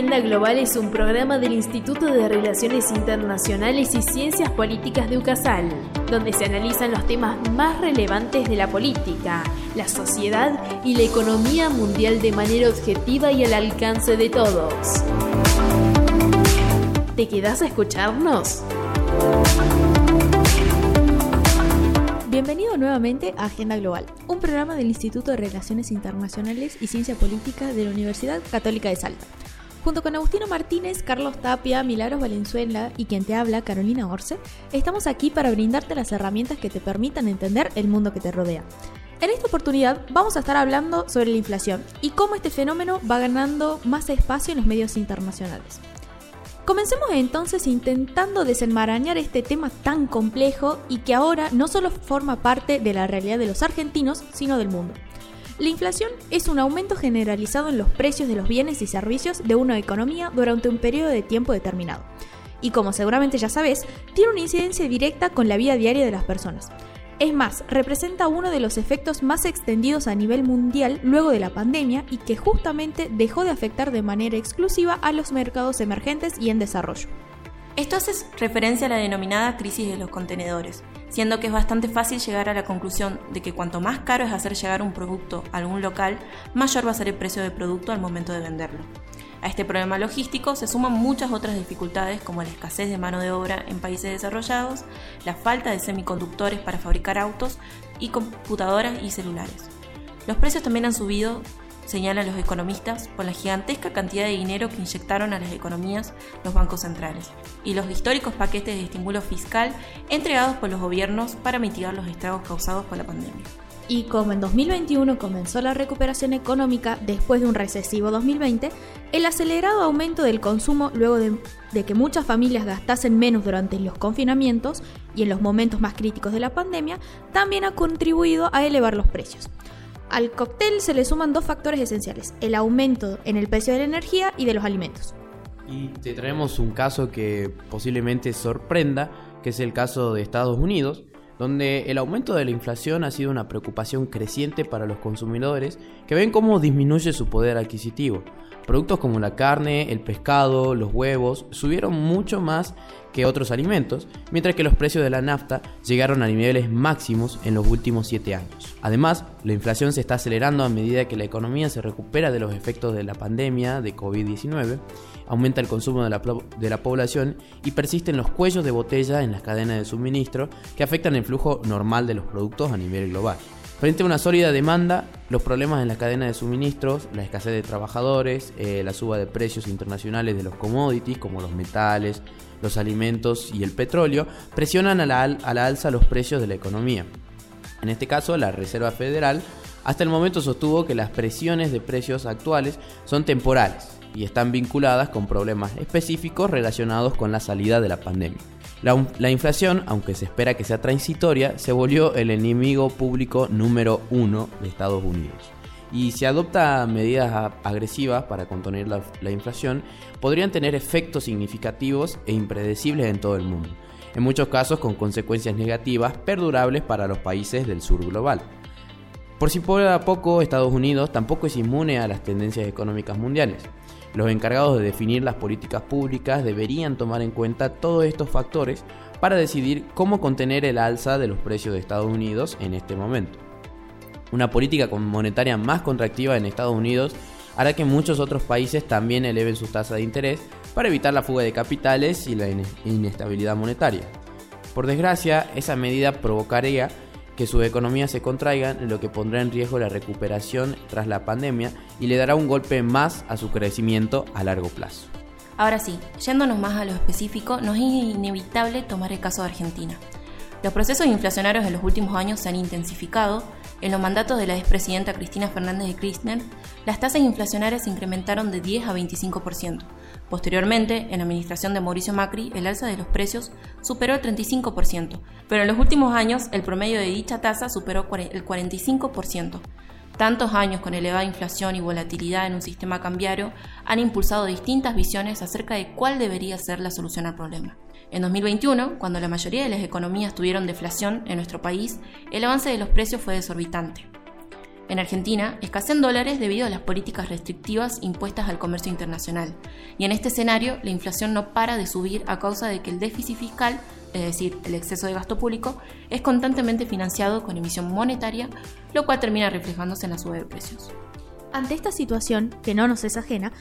Agenda Global es un programa del Instituto de Relaciones Internacionales y Ciencias Políticas de UCASAL, donde se analizan los temas más relevantes de la política, la sociedad y la economía mundial de manera objetiva y al alcance de todos. ¿Te quedas a escucharnos? Bienvenido nuevamente a Agenda Global, un programa del Instituto de Relaciones Internacionales y Ciencia Política de la Universidad Católica de Salta. Junto con Agustino Martínez, Carlos Tapia, Milagros Valenzuela y quien te habla, Carolina Orce, estamos aquí para brindarte las herramientas que te permitan entender el mundo que te rodea. En esta oportunidad vamos a estar hablando sobre la inflación y cómo este fenómeno va ganando más espacio en los medios internacionales. Comencemos entonces intentando desenmarañar este tema tan complejo y que ahora no solo forma parte de la realidad de los argentinos, sino del mundo. La inflación es un aumento generalizado en los precios de los bienes y servicios de una economía durante un periodo de tiempo determinado. Y como seguramente ya sabes, tiene una incidencia directa con la vida diaria de las personas. Es más, representa uno de los efectos más extendidos a nivel mundial luego de la pandemia y que justamente dejó de afectar de manera exclusiva a los mercados emergentes y en desarrollo. Esto hace referencia a la denominada crisis de los contenedores, siendo que es bastante fácil llegar a la conclusión de que cuanto más caro es hacer llegar un producto a algún local, mayor va a ser el precio del producto al momento de venderlo. A este problema logístico se suman muchas otras dificultades como la escasez de mano de obra en países desarrollados, la falta de semiconductores para fabricar autos y computadoras y celulares. Los precios también han subido señalan los economistas, por la gigantesca cantidad de dinero que inyectaron a las economías los bancos centrales y los históricos paquetes de estímulo fiscal entregados por los gobiernos para mitigar los estragos causados por la pandemia. Y como en 2021 comenzó la recuperación económica después de un recesivo 2020, el acelerado aumento del consumo luego de, de, que muchas familias gastasen menos durante los confinamientos y en los momentos más críticos de la pandemia también ha contribuido a elevar los precios. Al cóctel se le suman dos factores esenciales, el aumento en el precio de la energía y de los alimentos. Y te traemos un caso que posiblemente sorprenda, que es el caso de Estados Unidos, donde el aumento de la inflación ha sido una preocupación creciente para los consumidores que ven cómo disminuye su poder adquisitivo. Productos como la carne, el pescado, los huevos subieron mucho más que otros alimentos, mientras que los precios de la nafta llegaron a niveles máximos en los últimos 7 años. Además, la inflación se está acelerando a medida que la economía se recupera de los efectos de la pandemia de COVID-19, aumenta el consumo de la, de la población y persisten los cuellos de botella en las cadenas de suministro que afectan el flujo normal de los productos a nivel global. Frente a una sólida demanda, los problemas en la cadena de suministros, la escasez de trabajadores, eh, la suba de precios internacionales de los commodities como los metales, los alimentos y el petróleo presionan a la, a la alza los precios de la economía. En este caso, la Reserva Federal hasta el momento sostuvo que las presiones de precios actuales son temporales y están vinculadas con problemas específicos relacionados con la salida de la pandemia. La, inflación, aunque se espera que sea transitoria, se volvió el enemigo público número uno de Estados Unidos. Y si adopta medidas agresivas para contener la, la inflación, podrían tener efectos significativos e impredecibles en todo el mundo, en muchos casos con consecuencias negativas perdurables para los países del sur global. Por si por a poco, Estados Unidos tampoco es inmune a las tendencias económicas mundiales. Los encargados de definir las políticas públicas deberían tomar en cuenta todos estos factores para decidir cómo contener el alza de los precios de Estados Unidos en este momento. Una política monetaria más contractiva en Estados Unidos hará que muchos otros países también eleven sus tasas de interés para evitar la fuga de capitales y la inestabilidad monetaria. Por desgracia, esa medida provocaría que sus economías se contraigan, lo que pondrá en riesgo la recuperación tras la pandemia y le dará un golpe más a su crecimiento a largo plazo. Ahora sí, yéndonos más a lo específico, nos es inevitable tomar el caso de Argentina. Los procesos inflacionarios en los últimos años se han intensificado. En los mandatos de la expresidenta Cristina Fernández de Kirchner, las tasas inflacionarias se incrementaron de 10 a 25%, Posteriormente, en la administración de Mauricio Macri, el alza de los precios superó el 35%, pero en los últimos años el promedio de dicha tasa superó el 45%. Tantos años con elevada inflación y volatilidad en un sistema cambiario han impulsado distintas visiones acerca de cuál debería ser la solución al problema. En 2021, cuando la mayoría de las economías tuvieron deflación en nuestro país, el avance de los precios fue desorbitante. En Argentina, escasean dólares debido a las políticas restrictivas impuestas al comercio internacional. Y en este escenario, la inflación no para de subir a causa de que el déficit fiscal, es decir, el exceso de gasto público, es constantemente financiado con emisión monetaria, lo cual termina reflejándose en la suba de precios. Ante esta situación, que no nos es ajena,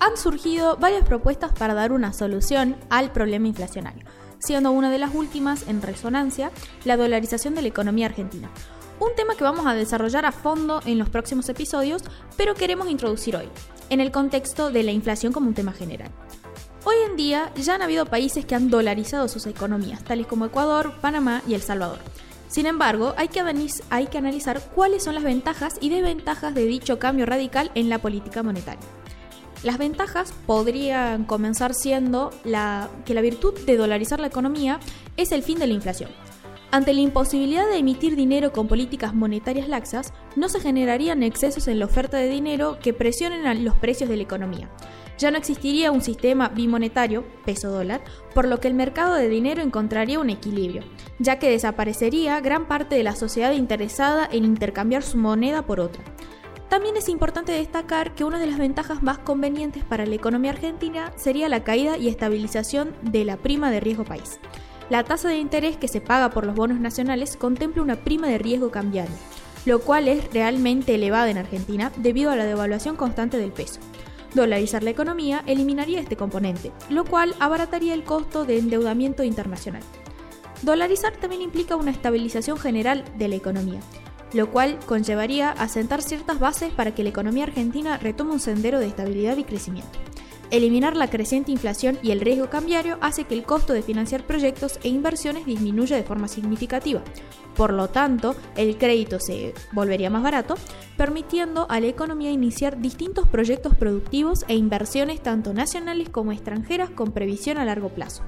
han surgido varias propuestas para dar una solución al problema inflacionario, siendo una de las últimas en resonancia la dolarización de la economía argentina. Un tema que vamos a desarrollar a fondo en los próximos episodios, pero queremos introducir hoy, en el contexto de la inflación como un tema general. Hoy en día ya han habido países que han dolarizado sus economías, tales como Ecuador, Panamá y El Salvador. Sin embargo, hay que, analizar cuáles son las ventajas y desventajas de dicho cambio radical en la política monetaria. Las ventajas podrían comenzar siendo que la virtud de dolarizar la economía es el fin de la inflación. Ante la imposibilidad de emitir dinero con políticas monetarias laxas, no se generarían excesos en la oferta de dinero que presionen a los precios de la economía. Ya no existiría un sistema bimonetario, peso dólar, por lo que el mercado de dinero encontraría un equilibrio, ya que desaparecería gran parte de la sociedad interesada en intercambiar su moneda por otra. También es importante destacar que una de las ventajas más convenientes para la economía argentina sería la caída y estabilización de la prima de riesgo país. La tasa de interés que se paga por los bonos nacionales contempla una prima de riesgo cambiario, lo cual es realmente elevada en Argentina debido a la devaluación constante del peso. Dolarizar la economía eliminaría este componente, lo cual abarataría el costo de endeudamiento internacional. Dolarizar también implica una estabilización general de la economía, lo cual conllevaría a sentar ciertas bases para que la economía argentina retome un sendero de estabilidad y crecimiento. Eliminar la creciente inflación y el riesgo cambiario hace que el costo de financiar proyectos e inversiones disminuya de forma significativa. Por lo tanto, el crédito se volvería más barato, permitiendo a la economía iniciar distintos proyectos productivos e inversiones tanto nacionales como extranjeras con previsión a largo plazo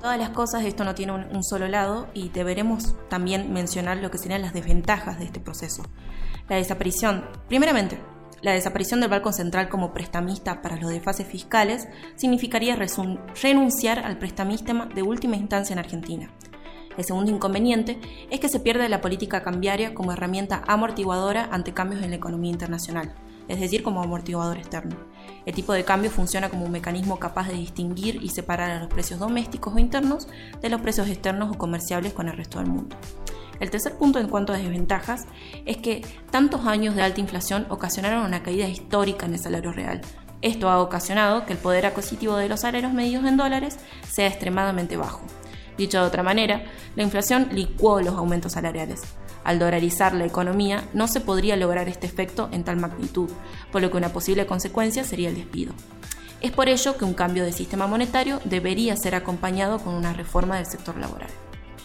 todas las cosas, esto no tiene un, solo lado y deberemos también mencionar lo que serían las desventajas de este proceso. La desaparición, primeramente, la desaparición del Banco Central como prestamista para los desfases fiscales significaría renunciar al prestamista de última instancia en Argentina. El segundo inconveniente es que se pierde la política cambiaria como herramienta amortiguadora ante cambios en la economía internacional, es decir, como amortiguador externo. El tipo de cambio funciona como un mecanismo capaz de distinguir y separar a los precios domésticos o internos de los precios externos o comerciables con el resto del mundo. El tercer punto en cuanto a desventajas es que tantos años de alta inflación ocasionaron una caída histórica en el salario real. Esto ha ocasionado que el poder adquisitivo de los salarios medios en dólares sea extremadamente bajo. Dicho de otra manera, la inflación licuó los aumentos salariales. Al dolarizar la economía, no se podría lograr este efecto en tal magnitud, por lo que una posible consecuencia sería el despido. Es por ello que un cambio de sistema monetario debería ser acompañado con una reforma del sector laboral.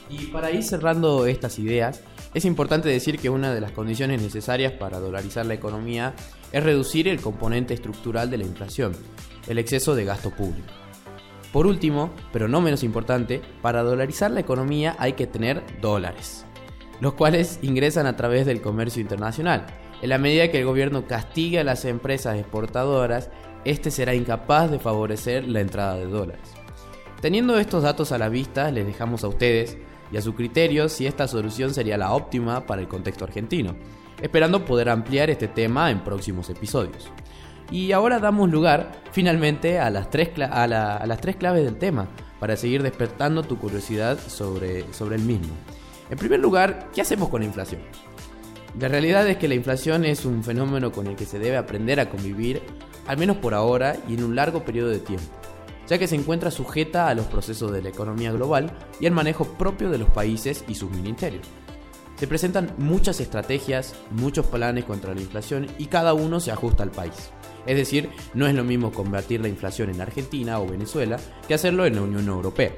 Y para ir cerrando estas ideas, es importante decir que una de las condiciones necesarias para dolarizar la economía es reducir el componente estructural de la inflación, el exceso de gasto público. Por último, pero no menos importante, para dolarizar la economía hay que tener dólares los cuales ingresan a través del comercio internacional. En la medida que el gobierno castigue a las empresas exportadoras, este será incapaz de favorecer la entrada de dólares. Teniendo estos datos a la vista, les dejamos a ustedes y a su criterio si esta solución sería la óptima para el contexto argentino, esperando poder ampliar este tema en próximos episodios. Y ahora damos lugar finalmente a las tres, a las tres claves del tema, para seguir despertando tu curiosidad sobre, sobre el mismo. En primer lugar, ¿qué hacemos con la inflación? La realidad es que la inflación es un fenómeno con el que se debe aprender a convivir, al menos por ahora y en un largo periodo de tiempo, ya que se encuentra sujeta a los procesos de la economía global y al manejo propio de los países y sus ministerios. Se presentan muchas estrategias, muchos planes contra la inflación y cada uno se ajusta al país. Es decir, no es lo mismo combatir la inflación en Argentina o Venezuela que hacerlo en la Unión Europea.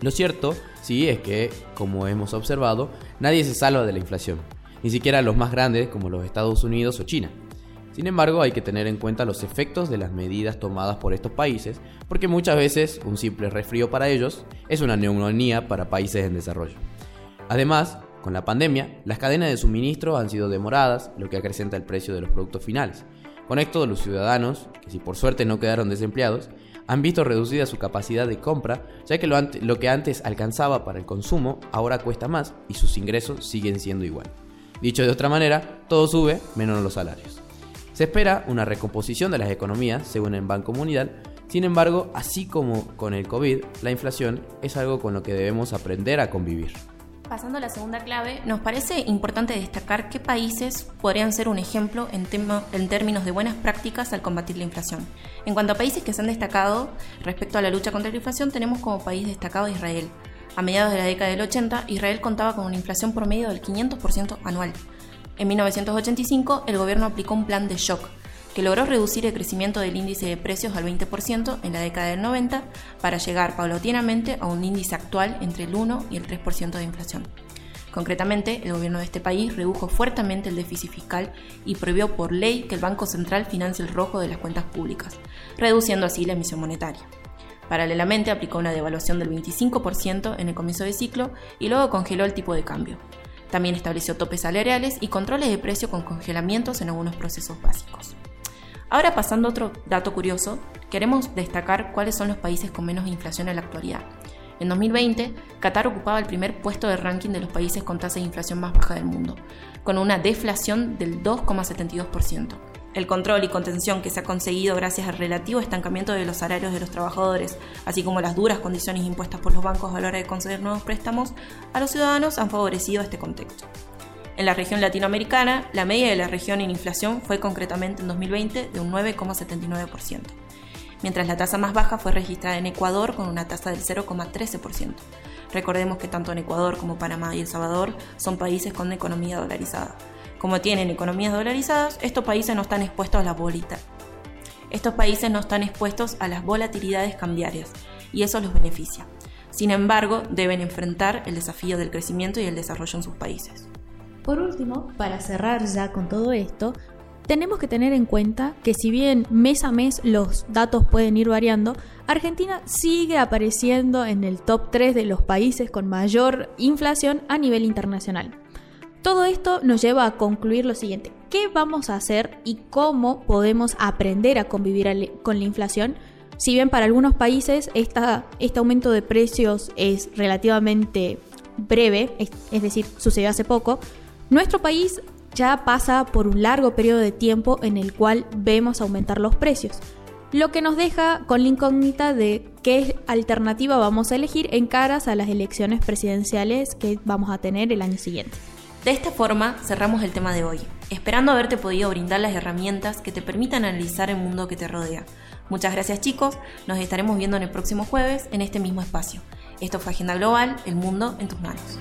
Lo cierto, sí, es que, como hemos observado, nadie se salva de la inflación, ni siquiera los más grandes como los Estados Unidos o China. Sin embargo, hay que tener en cuenta los efectos de las medidas tomadas por estos países, porque muchas veces un simple resfrío para ellos es una neumonía para países en desarrollo. Además, con la pandemia, las cadenas de suministro han sido demoradas, lo que acrecenta el precio de los productos finales. Con esto, los ciudadanos, que si por suerte no quedaron desempleados, han visto reducida su capacidad de compra, ya que lo, que antes alcanzaba para el consumo ahora cuesta más y sus ingresos siguen siendo igual. Dicho de otra manera, todo sube menos los salarios. Se espera una recomposición de las economías, según el Banco Mundial. Sin embargo, así como con el COVID, la inflación es algo con lo que debemos aprender a convivir. Pasando a la segunda clave, nos parece importante destacar qué países podrían ser un ejemplo en, términos de buenas prácticas al combatir la inflación. En cuanto a países que se han destacado respecto a la lucha contra la inflación, tenemos como país destacado Israel. A mediados de la década del 80, Israel contaba con una inflación promedio del 500% anual. En 1985, el gobierno aplicó un plan de shock que logró reducir el crecimiento del índice de precios al 20% en la década del 90 para llegar paulatinamente a un índice actual entre el 1 y el 3% de inflación. Concretamente, el gobierno de este país redujo fuertemente el déficit fiscal y prohibió por ley que el Banco Central financie el rojo de las cuentas públicas, reduciendo así la emisión monetaria. Paralelamente, aplicó una devaluación del 25% en el comienzo de ciclo y luego congeló el tipo de cambio. También estableció topes salariales y controles de precio con congelamientos en algunos procesos básicos. Ahora pasando a otro dato curioso, queremos destacar cuáles son los países con menos inflación en la actualidad. En 2020, Qatar ocupaba el primer puesto de ranking de los países con tasa de inflación más baja del mundo, con una deflación del 2,72%. El control y contención que se ha conseguido gracias al relativo estancamiento de los salarios de los trabajadores, así como las duras condiciones impuestas por los bancos a la hora de conceder nuevos préstamos a los ciudadanos, han favorecido este contexto. En la región latinoamericana, la media de la región en inflación fue concretamente en 2020 de un 9,79%, mientras la tasa más baja fue registrada en Ecuador con una tasa del 0,13%. Recordemos que tanto en Ecuador como Panamá y El Salvador son países con economía dolarizada. Como tienen economías dolarizadas, estos países no están expuestos a la bolita. Estos países no están expuestos a las volatilidades cambiarias y eso los beneficia. Sin embargo, deben enfrentar el desafío del crecimiento y el desarrollo en sus países. Por último, para cerrar ya con todo esto, tenemos que tener en cuenta que si bien mes a mes los datos pueden ir variando, Argentina sigue apareciendo en el top 3 de los países con mayor inflación a nivel internacional. Todo esto nos lleva a concluir lo siguiente, ¿qué vamos a hacer y cómo podemos aprender a convivir con la inflación? Si bien para algunos países este aumento de precios es relativamente breve, es decir, sucedió hace poco, nuestro país ya pasa por un largo periodo de tiempo en el cual vemos aumentar los precios, lo que nos deja con la incógnita de qué alternativa vamos a elegir en caras a las elecciones presidenciales que vamos a tener el año siguiente. De esta forma cerramos el tema de hoy, esperando haberte podido brindar las herramientas que te permitan analizar el mundo que te rodea. Muchas gracias chicos, nos estaremos viendo en el próximo jueves en este mismo espacio. Esto fue Agenda Global, el mundo en tus manos.